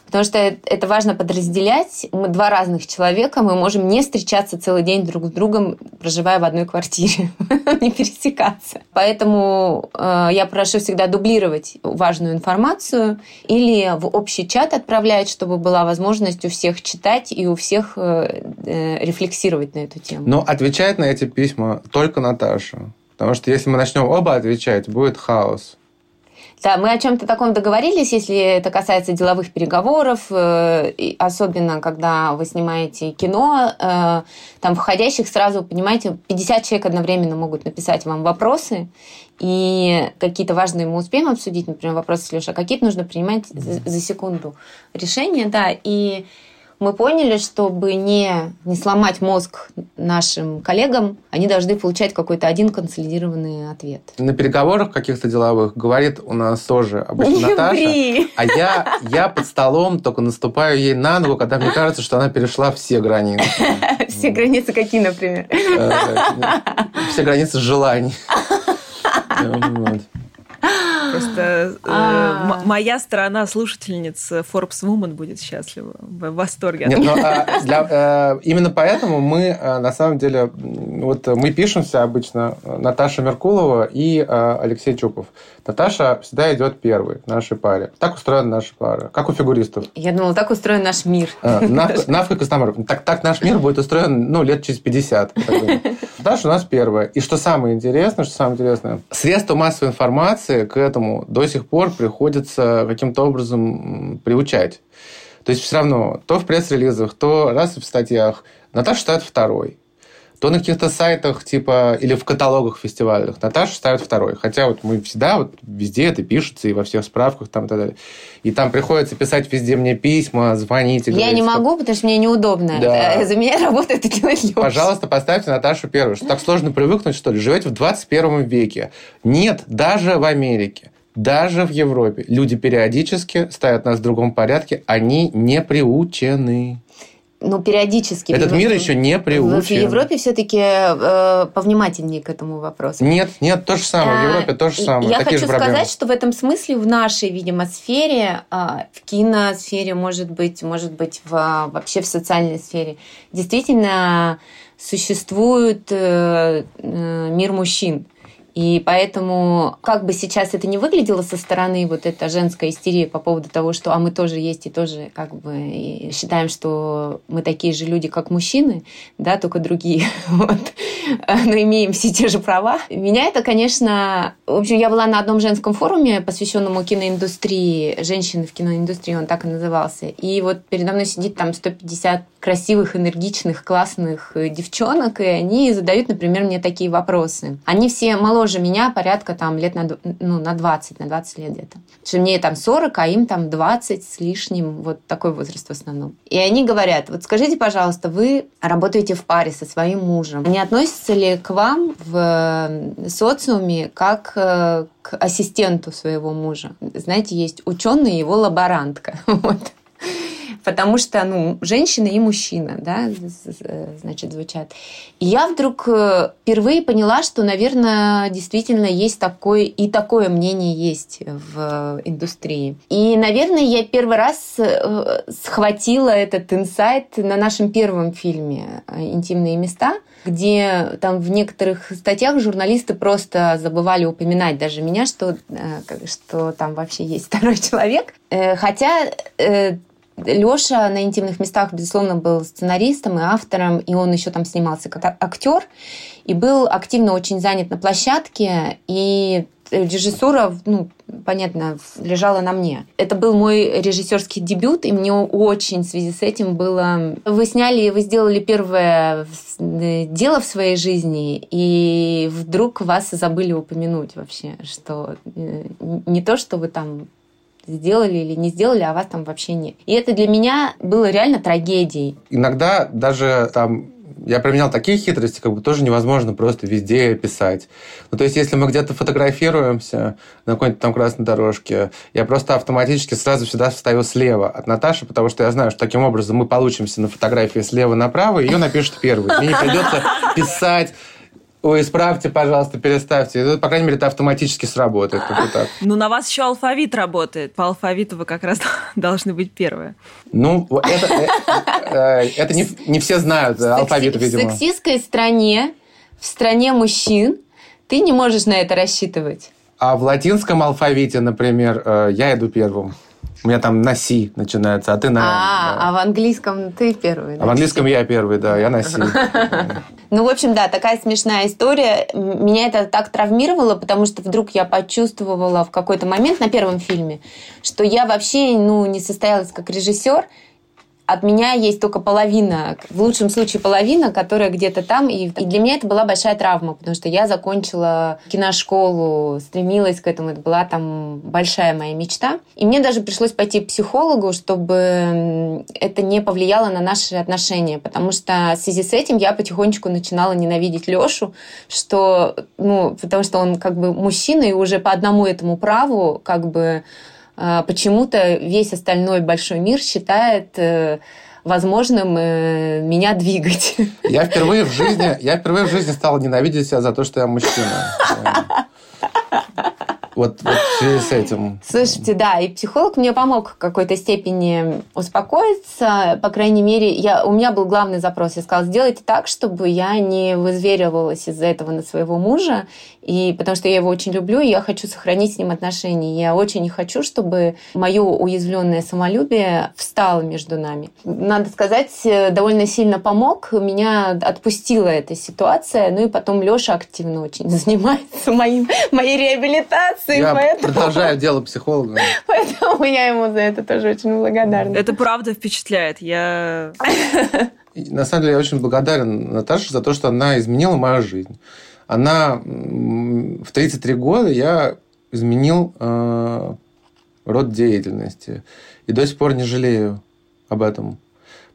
Потому что это важно подразделять. Мы два разных человека, мы можем не встречаться целый день друг с другом, проживая в одной квартире, (laughs) не пересекаться. Поэтому э, я прошу всегда дублировать важную информацию или в общий чат отправлять, чтобы была возможность у всех читать и у всех э, э, рефлексировать на эту тему. Но отвечает на эти письма только Наташа. Потому что если мы начнем оба отвечать, будет хаос. Да, мы о чем-то таком договорились, если это касается деловых переговоров, э, особенно когда вы снимаете кино, э, там входящих сразу, понимаете, 50 человек одновременно могут написать вам вопросы, и какие-то важные мы успеем обсудить, например, вопросы с Лешей, а какие-то нужно принимать за секунду решения, да, и мы поняли, чтобы не, не сломать мозг нашим коллегам, они должны получать какой-то один консолидированный ответ. На переговорах каких-то деловых говорит у нас тоже обычно не (laughs) Наташа. Ври. А я, я под столом только наступаю ей на ногу, когда мне кажется, что она перешла все границы. (laughs) Все границы какие, например? Э, все границы желаний. (laughs) Просто э, а. моя сторона слушательниц Forbes Woman будет счастлива, в восторге. Нет, но, а, для, э, именно поэтому мы, э, на самом деле, вот мы пишемся обычно, Наташа Меркулова и Алексей Чупов. Наташа всегда идет первой в нашей паре. Так устроена наша пара. Как у фигуристов. Я думала, так устроен наш мир. Навка и Костомаров. Так, так наш мир будет устроен ну, лет через 50. Наташа у нас первая. И что самое интересное, что самое интересное, средства массовой информации к этому до сих пор приходится каким-то образом приучать. То есть все равно то в пресс-релизах, то раз в статьях Наташа ставит второй то на каких-то сайтах, типа, или в каталогах фестивальных Наташа ставит второй. Хотя вот мы всегда, вот везде это пишется, и во всех справках там и так далее. И там приходится писать везде мне письма, звонить. И Я не могу, что... потому что мне неудобно. Да. За меня работает и делает Леша. Пожалуйста, поставьте Наташу первую. Что так сложно привыкнуть, что ли? Живете в 21 веке. Нет, даже в Америке даже в Европе люди периодически ставят нас в другом порядке, они не приучены ну, периодически. Этот мир еще не приучен. В Европе все-таки э, повнимательнее к этому вопросу. Нет, нет, то же самое. В а, Европе то же самое. Я Такие хочу сказать, что в этом смысле в нашей, видимо, сфере, а, в киносфере, может быть, может быть, в, вообще в социальной сфере, действительно существует э, э, мир мужчин. И поэтому, как бы сейчас это не выглядело со стороны, вот эта женская истерия по поводу того, что а мы тоже есть и тоже как бы считаем, что мы такие же люди, как мужчины, да, только другие, (laughs) вот, (laughs) но имеем все те же права. Меня это, конечно... В общем, я была на одном женском форуме, посвященному киноиндустрии, женщины в киноиндустрии, он так и назывался. И вот передо мной сидит там 150 красивых, энергичных, классных девчонок, и они задают, например, мне такие вопросы. Они все моложе моложе меня порядка там лет на, ну, на 20, на 20 лет где-то. Что мне там 40, а им там 20 с лишним, вот такой возраст в основном. И они говорят, вот скажите, пожалуйста, вы работаете в паре со своим мужем. Не относится ли к вам в социуме как э, к ассистенту своего мужа? Знаете, есть ученый его лаборантка. (laughs) Вот потому что, ну, женщина и мужчина, да, значит, звучат. И я вдруг э, впервые поняла, что, наверное, действительно есть такое, и такое мнение есть в индустрии. И, наверное, я первый раз э, схватила этот инсайт на нашем первом фильме «Интимные места», где там в некоторых статьях журналисты просто забывали упоминать даже меня, что, э, что там вообще есть (laughs) второй человек. Хотя Леша на интимных местах, безусловно, был сценаристом и автором, и он еще там снимался как актер, и был активно очень занят на площадке, и режиссура, ну, понятно, лежала на мне. Это был мой режиссерский дебют, и мне очень в связи с этим было... Вы сняли, вы сделали первое дело в своей жизни, и вдруг вас забыли упомянуть вообще, что э, не то, что вы там сделали или не сделали, а вас там вообще нет. И это для меня было реально трагедией. Иногда даже там я применял такие хитрости, как бы тоже невозможно просто везде писать. Ну, то есть, если мы где-то фотографируемся на какой-нибудь там красной дорожке, я просто автоматически сразу всегда встаю слева от Наташи, потому что я знаю, что таким образом мы получимся на фотографии слева направо, и ее напишут первой. Мне не придется писать Ой, исправьте, пожалуйста, переставьте. Это, по крайней мере, это автоматически сработает. Ну, на вас еще алфавит работает. По алфавиту вы как раз (laughs) должны быть первые. Ну, это, э, э, это не, не все знают э, алфавит, В видимо. сексистской стране, в стране мужчин, ты не можешь на это рассчитывать. А в латинском алфавите, например, э, я иду первым. У меня там на си начинается, а ты на... А, да. а в английском ты первый. А в английском я первый, да, я на си. Ну, в общем, да, такая смешная история. Меня это так травмировало, потому что вдруг я почувствовала в какой-то момент на первом фильме, что я вообще ну, не состоялась как режиссер. От меня есть только половина, в лучшем случае половина, которая где-то там. И, и для меня это была большая травма, потому что я закончила киношколу, стремилась к этому. Это была там большая моя мечта. И мне даже пришлось пойти к психологу, чтобы это не повлияло на наши отношения. Потому что в связи с этим я потихонечку начинала ненавидеть Лешу, что, ну, потому что он как бы мужчина, и уже по одному этому праву как бы почему-то весь остальной большой мир считает э, возможным э, меня двигать. (laughs) Я впервые в жизни, я впервые в жизни стал ненавидеть себя за то, что я мужчина. (laughs) Вот, вот с этим. Слушайте, да, и психолог мне помог в какой-то степени успокоиться. По крайней мере, я, у меня был главный запрос. Я сказала, сделайте так, чтобы я не вызверивалась из-за этого на своего мужа. И потому что я его очень люблю, и я хочу сохранить с ним отношения. Я очень не хочу, чтобы мое уязвленное самолюбие встало между нами. Надо сказать, э, довольно сильно помог. Меня отпустила эта ситуация. Ну и потом Леша активно очень (laughs) занимается моим, моей реабилитацией. Я поэтому... продолжаю дело психолога. (laughs) Поэтому я ему за это тоже очень благодарна. Это правда впечатляет. Я... На самом деле я очень благодарен Наташе за то, что она изменила мою жизнь. Она в 33 года я изменил э, род деятельности. И до сих пор не жалею об этом.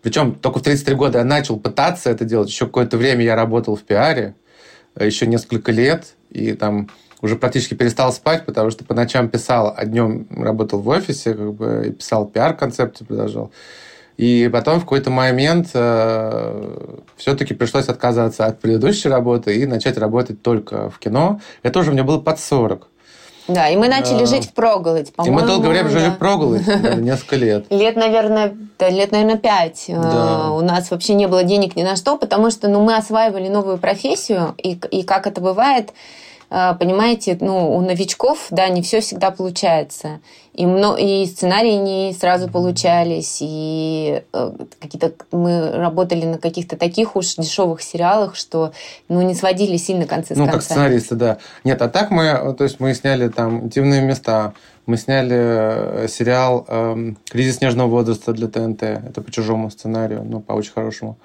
Причем только в 33 года я начал пытаться это делать. Еще какое-то время я работал в пиаре, э, еще несколько лет, и там уже практически перестал спать, потому что по ночам писал, а днем работал в офисе, как бы, и писал пиар-концепцию, продолжал. И потом в какой-то момент э, все-таки пришлось отказаться от предыдущей работы и начать работать только в кино. Это уже мне было под 40. Да, и мы начали Да. жить в проголодь, И по-моему. мы долгое время жили да. в проголодь, несколько лет. (laughs) Лет, наверное, да, лет, наверное, пять. Да. Э, У нас вообще не было денег ни на что, потому что ну, мы осваивали новую профессию, и, и как это бывает, понимаете, ну, у новичков, да, не все всегда получается. И, мно- и сценарии не сразу получались, и э, какие-то мы работали на каких-то таких уж дешевых сериалах, что ну, не сводили сильно концы с Ну, как сценаристы, да. Нет, а так мы, э, то есть мы сняли там «Интимные места», мы сняли э, сериал эм, «Кризис снежного возраста» для ТНТ. Это по чужому сценарию, ну, по очень хорошему.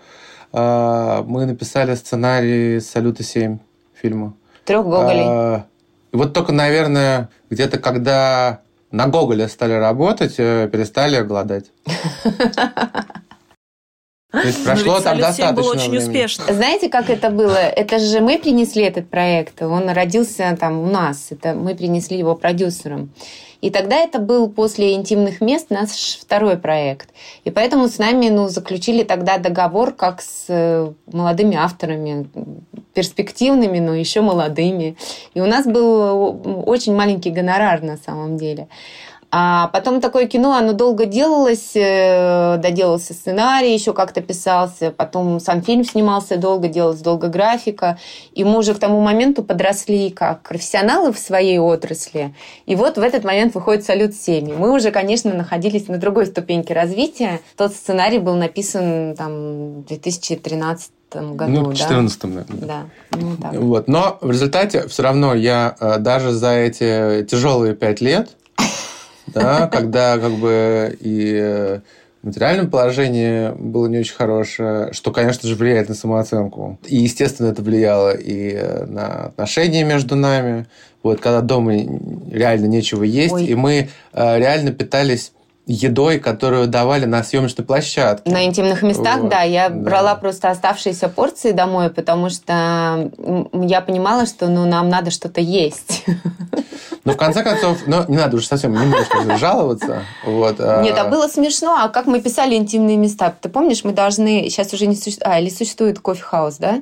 А, Мы написали сценарий «Салюта-7» фильма. Трех Гоголей. А, вот только, наверное, где-то когда на Гоголе стали работать, э, перестали голодать. То есть прошло Но ведь там «Салют 7» был достаточно очень времени. успешно. Знаете, как это было? Это же мы принесли этот проект. Он родился там у нас. Это мы принесли его продюсерам. И тогда это был после интимных мест наш второй проект. И поэтому с нами ну, заключили тогда договор как с э, молодыми авторами, перспективными, но еще молодыми. И у нас был э, очень маленький гонорар на самом деле. А потом такое кино, оно долго делалось, э, доделался сценарий, еще как-то писался, потом сам фильм снимался долго, делалась долго графика. И мы уже к тому моменту подросли как профессионалы в своей отрасли. И вот в этот момент выходит «Салют-7». И Мы уже, конечно, находились на другой ступеньке развития. Тот сценарий был написан там, в 2013 году. Ну, в да? 14 наверное. Да, ну так. Вот. Но в результате все равно я э, даже за эти тяжелые пять лет, да, когда как бы и э, материальное положение было не очень хорошее, что, конечно же, влияет на самооценку. И, естественно, это влияло и э, на отношения между нами. Вот, когда дома реально нечего есть, Ой. и мы э, реально питались едой, которую давали на съемочной площадке. На интимных местах, Вот, да. Я да. брала просто оставшиеся порции домой, потому что я понимала, что ну, нам надо что-то есть. (laughs) Но в конце концов, ну, не надо уже совсем немножко жаловаться. Вот, а, Нет, а было смешно. А как мы писали интимные места? Ты помнишь, мы должны... Сейчас уже не существует... А, или существует кофе-хаус, да?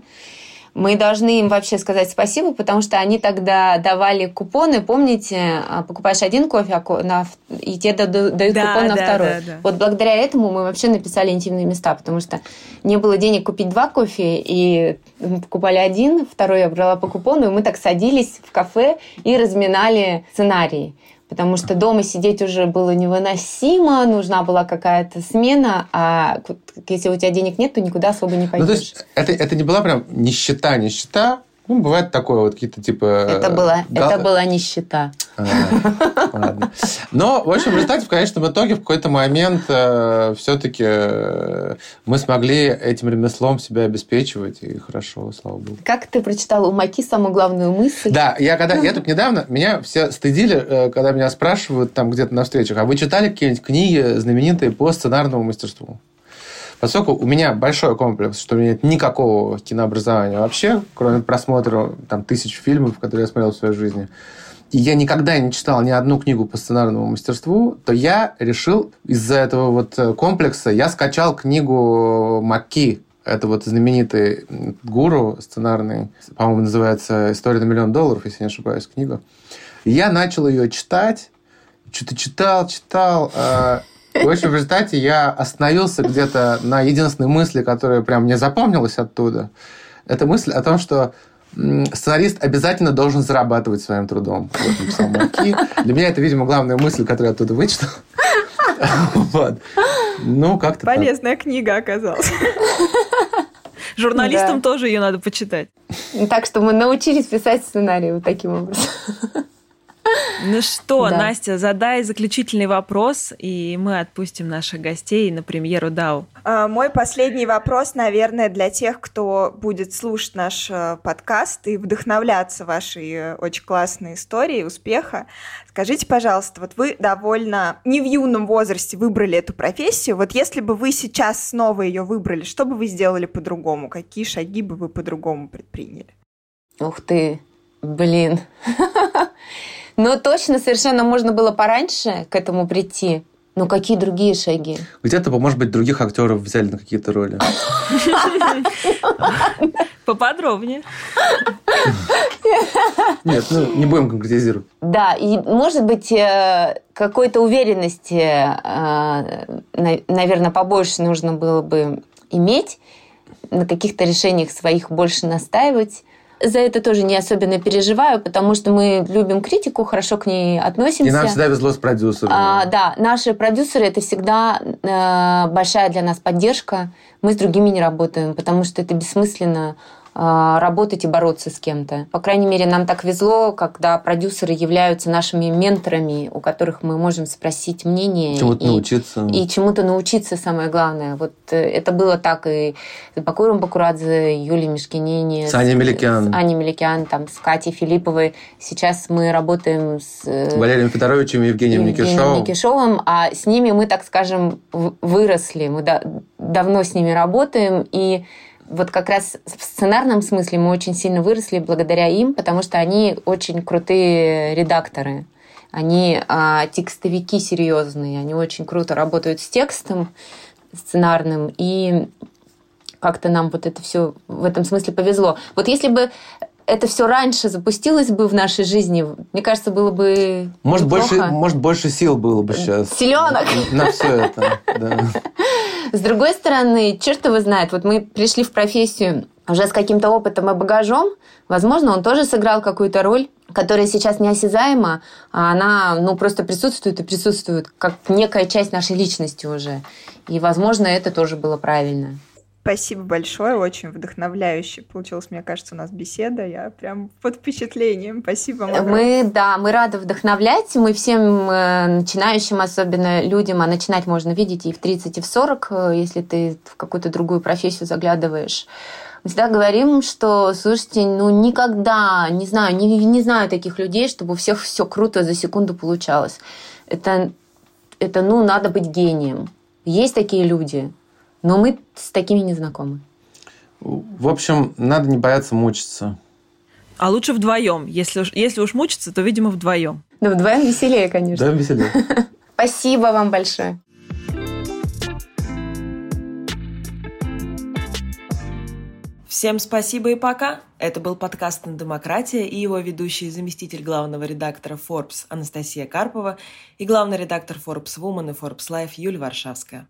Мы должны им вообще сказать спасибо, потому что они тогда давали купоны. Помните, а, покупаешь один кофе, а и тебе дают да, купон на да, второй. Да, да. Вот благодаря этому мы вообще написали интимные места, потому что не было денег купить два кофе, и мы покупали один, второй я брала по купону, и мы так садились в кафе и разминали сценарии потому что дома сидеть уже было невыносимо, нужна была какая-то смена, а если у тебя денег нет, то никуда особо не пойдешь. Ну, то есть это, это не была прям нищета, нищета, ну, бывает такое, вот какие-то типа... Это была, гал... это была нищета. Ладно. Но, в общем, в результате, в конечном итоге, в какой-то момент э, все-таки э, мы смогли этим ремеслом себя обеспечивать, и хорошо, слава богу. Как ты прочитал у Маки самую главную мысль? Да, я когда... Я тут недавно... Меня все стыдили, э, когда меня спрашивают там где-то на встречах, а вы читали какие-нибудь книги знаменитые по сценарному мастерству? Поскольку у меня большой комплекс, что у меня нет никакого кинообразования вообще, кроме просмотра там, тысяч фильмов, которые я смотрел в своей жизни, и я никогда не читал ни одну книгу по сценарному мастерству, то я решил из-за этого вот э, комплекса, я скачал книгу Макки, это вот знаменитый гуру сценарный, по-моему, называется «История на миллион долларов», если не ошибаюсь, книга. Я начал ее читать, что-то читал, читал, а в общем, в результате я остановился где-то на единственной мысли, которая прям мне запомнилась оттуда. Это мысль о том, что сценарист обязательно должен зарабатывать своим трудом. Вот, Для меня это, видимо, главная мысль, которую я оттуда вычитал. (laughs) Вот. Ну, как-то Полезная так. книга оказалась. Журналистам да. тоже ее надо почитать. Так что мы научились писать сценарий вот таким образом. Ну что, да. Настя, задай заключительный вопрос, и мы отпустим наших гостей на премьеру ДАУ. А, мой последний вопрос, наверное, для тех, кто будет слушать наш э, подкаст и вдохновляться вашей э, очень классной историей успеха. Скажите, пожалуйста, вот вы довольно не в юном возрасте выбрали эту профессию. Вот если бы вы сейчас снова ее выбрали, что бы вы сделали по-другому? Какие шаги бы вы по-другому предприняли? Ух ты, блин. (laughs) Но точно совершенно можно было пораньше к этому прийти. Но какие другие шаги? Где-то, может быть, других актеров взяли на какие-то роли. Поподробнее. Нет, ну не будем конкретизировать. Да, и может быть э, какой-то уверенности, э, наверное, побольше нужно было бы иметь, на каких-то решениях своих больше настаивать за это тоже не особенно переживаю, потому что мы любим критику, хорошо к ней относимся. И нам всегда везло с продюсером. А, да, наши продюсеры это всегда э, большая для нас поддержка. Мы с другими не работаем, потому что это бессмысленно работать и бороться с кем-то. По крайней мере, нам так везло, когда продюсеры являются нашими менторами, у которых мы можем спросить мнение. Чему-то и, научиться. И чему-то научиться, самое главное. Вот э, это было так и с Бакуром Бакурадзе, Юлией Мишкинини. С Аней Меликян. С Аней Меликян, там, с Катей Филипповой. Сейчас мы работаем с... Э, Валерием Федоровичем и Евгением, Евгением Никишовым. Никишовым. А с ними мы, так скажем, выросли. Мы да, давно с ними работаем. И вот как раз в сценарном смысле мы очень сильно выросли благодаря им, потому что они очень крутые редакторы. Они а, текстовики серьезные, они очень круто работают с текстом сценарным, и как-то нам вот это все в этом смысле повезло. Вот если бы это все раньше запустилось бы в нашей жизни, мне кажется, было бы может больше, может больше сил было бы сейчас. Селенок. На, на все это. Да. С другой стороны, черт его знает, вот мы пришли в профессию уже с каким-то опытом и багажом, возможно, он тоже сыграл какую-то роль, которая сейчас неосязаема, а она ну, просто присутствует и присутствует как некая часть нашей личности уже. И, возможно, это тоже было правильно. Спасибо большое, очень вдохновляюще получилась, мне кажется, у нас беседа. Я прям под впечатлением. Спасибо. Вам мы, да, мы рады вдохновлять. Мы всем э, начинающим, особенно людям, а начинать можно видеть и в 30, и в 40, э, если ты в какую-то другую профессию заглядываешь. Мы всегда говорим, что, слушайте, ну никогда, не знаю, не, не знаю таких людей, чтобы у всех все круто за секунду получалось. Это, это, ну, надо быть гением. Есть такие люди, но мы с такими не знакомы. В общем, надо не бояться мучиться. А лучше вдвоем. Если уж, если уж мучиться, то, видимо, вдвоем. Да, вдвоем веселее, конечно. Вдвоем веселее. (laughs) Спасибо вам большое. Всем спасибо и пока. Это был подкаст «Демократия» и его ведущий заместитель главного редактора Forbes Анастасия Карпова и главный редактор Forbes Woman и Forbes Life Юлия Варшавская.